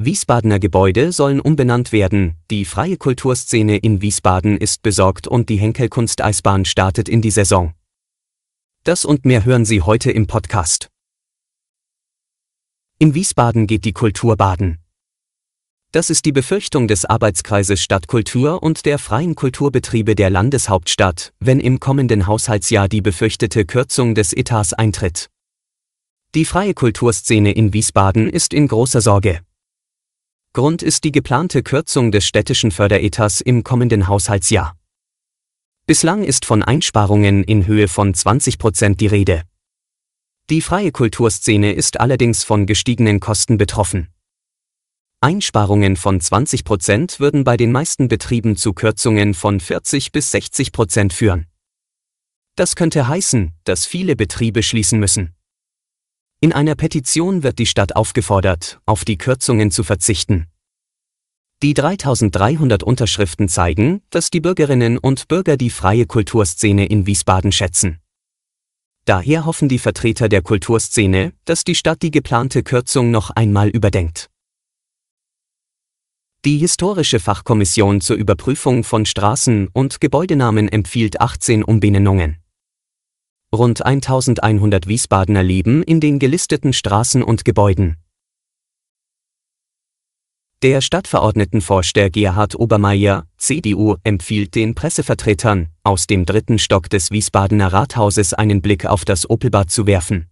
Wiesbadener Gebäude sollen umbenannt werden, die freie Kulturszene in Wiesbaden ist besorgt und die Henkel Kunsteisbahn startet in die Saison. Das und mehr hören Sie heute im Podcast. In Wiesbaden geht die Kultur baden. Das ist die Befürchtung des Arbeitskreises Stadtkultur und der freien Kulturbetriebe der Landeshauptstadt, wenn im kommenden Haushaltsjahr die befürchtete Kürzung des Etats eintritt. Die freie Kulturszene in Wiesbaden ist in großer Sorge. Grund ist die geplante Kürzung des städtischen Förderetats im kommenden Haushaltsjahr. Bislang ist von Einsparungen in Höhe von 20 Prozent die Rede. Die freie Kulturszene ist allerdings von gestiegenen Kosten betroffen. Einsparungen von 20 Prozent würden bei den meisten Betrieben zu Kürzungen von 40 bis 60 Prozent führen. Das könnte heißen, dass viele Betriebe schließen müssen. In einer Petition wird die Stadt aufgefordert, auf die Kürzungen zu verzichten. Die 3300 Unterschriften zeigen, dass die Bürgerinnen und Bürger die freie Kulturszene in Wiesbaden schätzen. Daher hoffen die Vertreter der Kulturszene, dass die Stadt die geplante Kürzung noch einmal überdenkt. Die Historische Fachkommission zur Überprüfung von Straßen und Gebäudenamen empfiehlt 18 Umbenennungen. Rund 1100 Wiesbadener leben in den gelisteten Straßen und Gebäuden. Der Stadtverordnetenvorsteher Gerhard Obermeier, CDU, empfiehlt den Pressevertretern, aus dem dritten Stock des Wiesbadener Rathauses einen Blick auf das Opelbad zu werfen.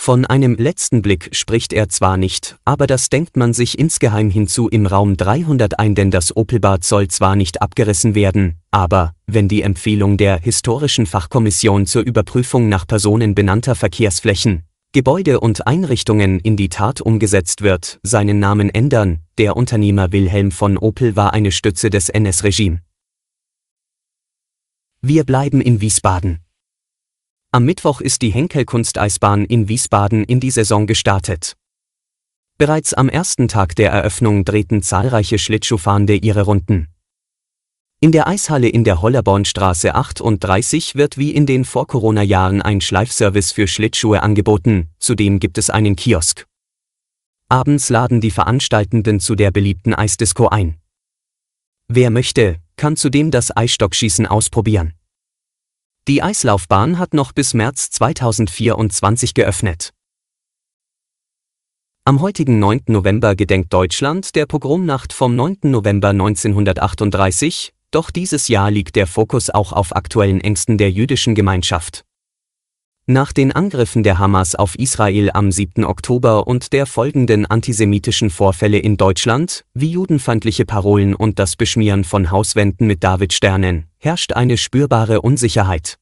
Von einem letzten Blick spricht er zwar nicht, aber das denkt man sich insgeheim hinzu im Raum 300 ein, denn das Opelbad soll zwar nicht abgerissen werden, aber, wenn die Empfehlung der historischen Fachkommission zur Überprüfung nach Personen benannter Verkehrsflächen, Gebäude und Einrichtungen in die Tat umgesetzt wird, seinen Namen ändern, der Unternehmer Wilhelm von Opel war eine Stütze des NS-Regime. Wir bleiben in Wiesbaden. Am Mittwoch ist die Henkel-Kunsteisbahn in Wiesbaden in die Saison gestartet. Bereits am ersten Tag der Eröffnung drehten zahlreiche Schlittschuhfahrende ihre Runden. In der Eishalle in der Hollerbornstraße 38 wird wie in den Vor-Corona-Jahren ein Schleifservice für Schlittschuhe angeboten, zudem gibt es einen Kiosk. Abends laden die Veranstaltenden zu der beliebten Eisdisco ein. Wer möchte, kann zudem das Eisstockschießen ausprobieren. Die Eislaufbahn hat noch bis März 2024 geöffnet. Am heutigen 9. November gedenkt Deutschland der Pogromnacht vom 9. November 1938, doch dieses Jahr liegt der Fokus auch auf aktuellen Ängsten der jüdischen Gemeinschaft. Nach den Angriffen der Hamas auf Israel am 7. Oktober und der folgenden antisemitischen Vorfälle in Deutschland, wie judenfeindliche Parolen und das Beschmieren von Hauswänden mit Davidsternen, herrscht eine spürbare Unsicherheit.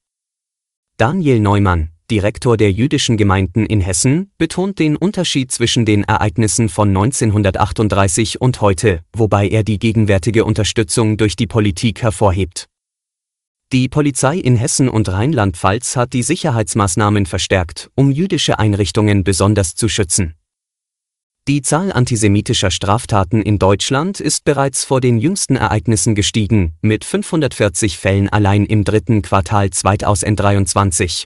Daniel Neumann, Direktor der jüdischen Gemeinden in Hessen, betont den Unterschied zwischen den Ereignissen von 1938 und heute, wobei er die gegenwärtige Unterstützung durch die Politik hervorhebt. Die Polizei in Hessen und Rheinland-Pfalz hat die Sicherheitsmaßnahmen verstärkt, um jüdische Einrichtungen besonders zu schützen. Die Zahl antisemitischer Straftaten in Deutschland ist bereits vor den jüngsten Ereignissen gestiegen, mit 540 Fällen allein im dritten Quartal 2023.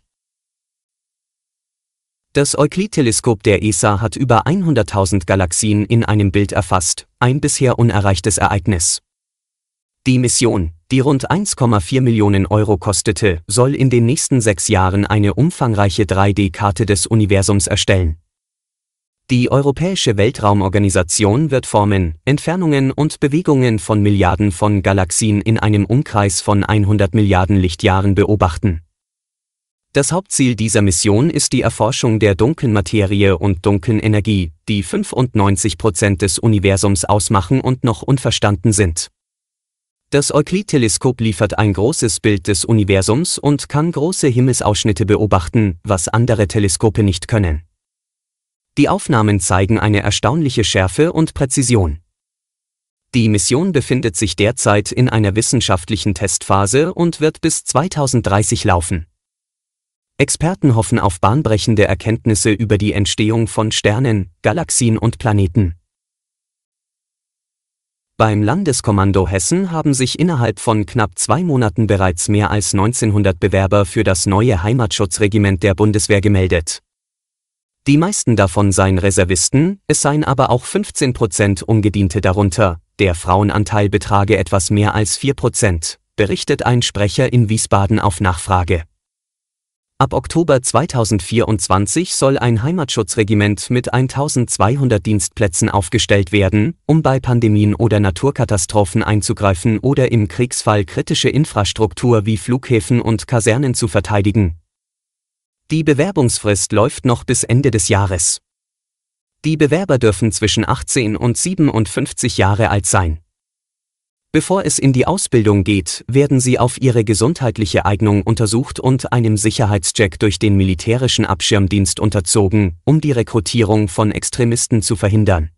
Das Euklid-Teleskop der ESA hat über 100.000 Galaxien in einem Bild erfasst, ein bisher unerreichtes Ereignis. Die Mission, die rund 1,4 Millionen Euro kostete, soll in den nächsten sechs Jahren eine umfangreiche 3D-Karte des Universums erstellen. Die Europäische Weltraumorganisation wird Formen, Entfernungen und Bewegungen von Milliarden von Galaxien in einem Umkreis von 100 Milliarden Lichtjahren beobachten. Das Hauptziel dieser Mission ist die Erforschung der dunklen Materie und dunklen Energie, die 95 Prozent des Universums ausmachen und noch unverstanden sind. Das Euklid-Teleskop liefert ein großes Bild des Universums und kann große Himmelsausschnitte beobachten, was andere Teleskope nicht können. Die Aufnahmen zeigen eine erstaunliche Schärfe und Präzision. Die Mission befindet sich derzeit in einer wissenschaftlichen Testphase und wird bis 2030 laufen. Experten hoffen auf bahnbrechende Erkenntnisse über die Entstehung von Sternen, Galaxien und Planeten. Beim Landeskommando Hessen haben sich innerhalb von knapp zwei Monaten bereits mehr als 1900 Bewerber für das neue Heimatschutzregiment der Bundeswehr gemeldet. Die meisten davon seien Reservisten, es seien aber auch 15 Prozent Ungediente darunter, der Frauenanteil betrage etwas mehr als 4 Prozent, berichtet ein Sprecher in Wiesbaden auf Nachfrage. Ab Oktober 2024 soll ein Heimatschutzregiment mit 1200 Dienstplätzen aufgestellt werden, um bei Pandemien oder Naturkatastrophen einzugreifen oder im Kriegsfall kritische Infrastruktur wie Flughäfen und Kasernen zu verteidigen. Die Bewerbungsfrist läuft noch bis Ende des Jahres. Die Bewerber dürfen zwischen 18 und 57 Jahre alt sein. Bevor es in die Ausbildung geht, werden sie auf ihre gesundheitliche Eignung untersucht und einem Sicherheitscheck durch den militärischen Abschirmdienst unterzogen, um die Rekrutierung von Extremisten zu verhindern.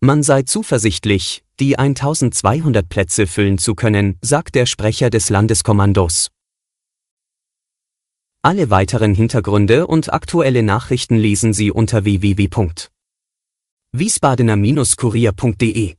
Man sei zuversichtlich, die 1200 Plätze füllen zu können, sagt der Sprecher des Landeskommandos. Alle weiteren Hintergründe und aktuelle Nachrichten lesen Sie unter www.wiesbadener-kurier.de.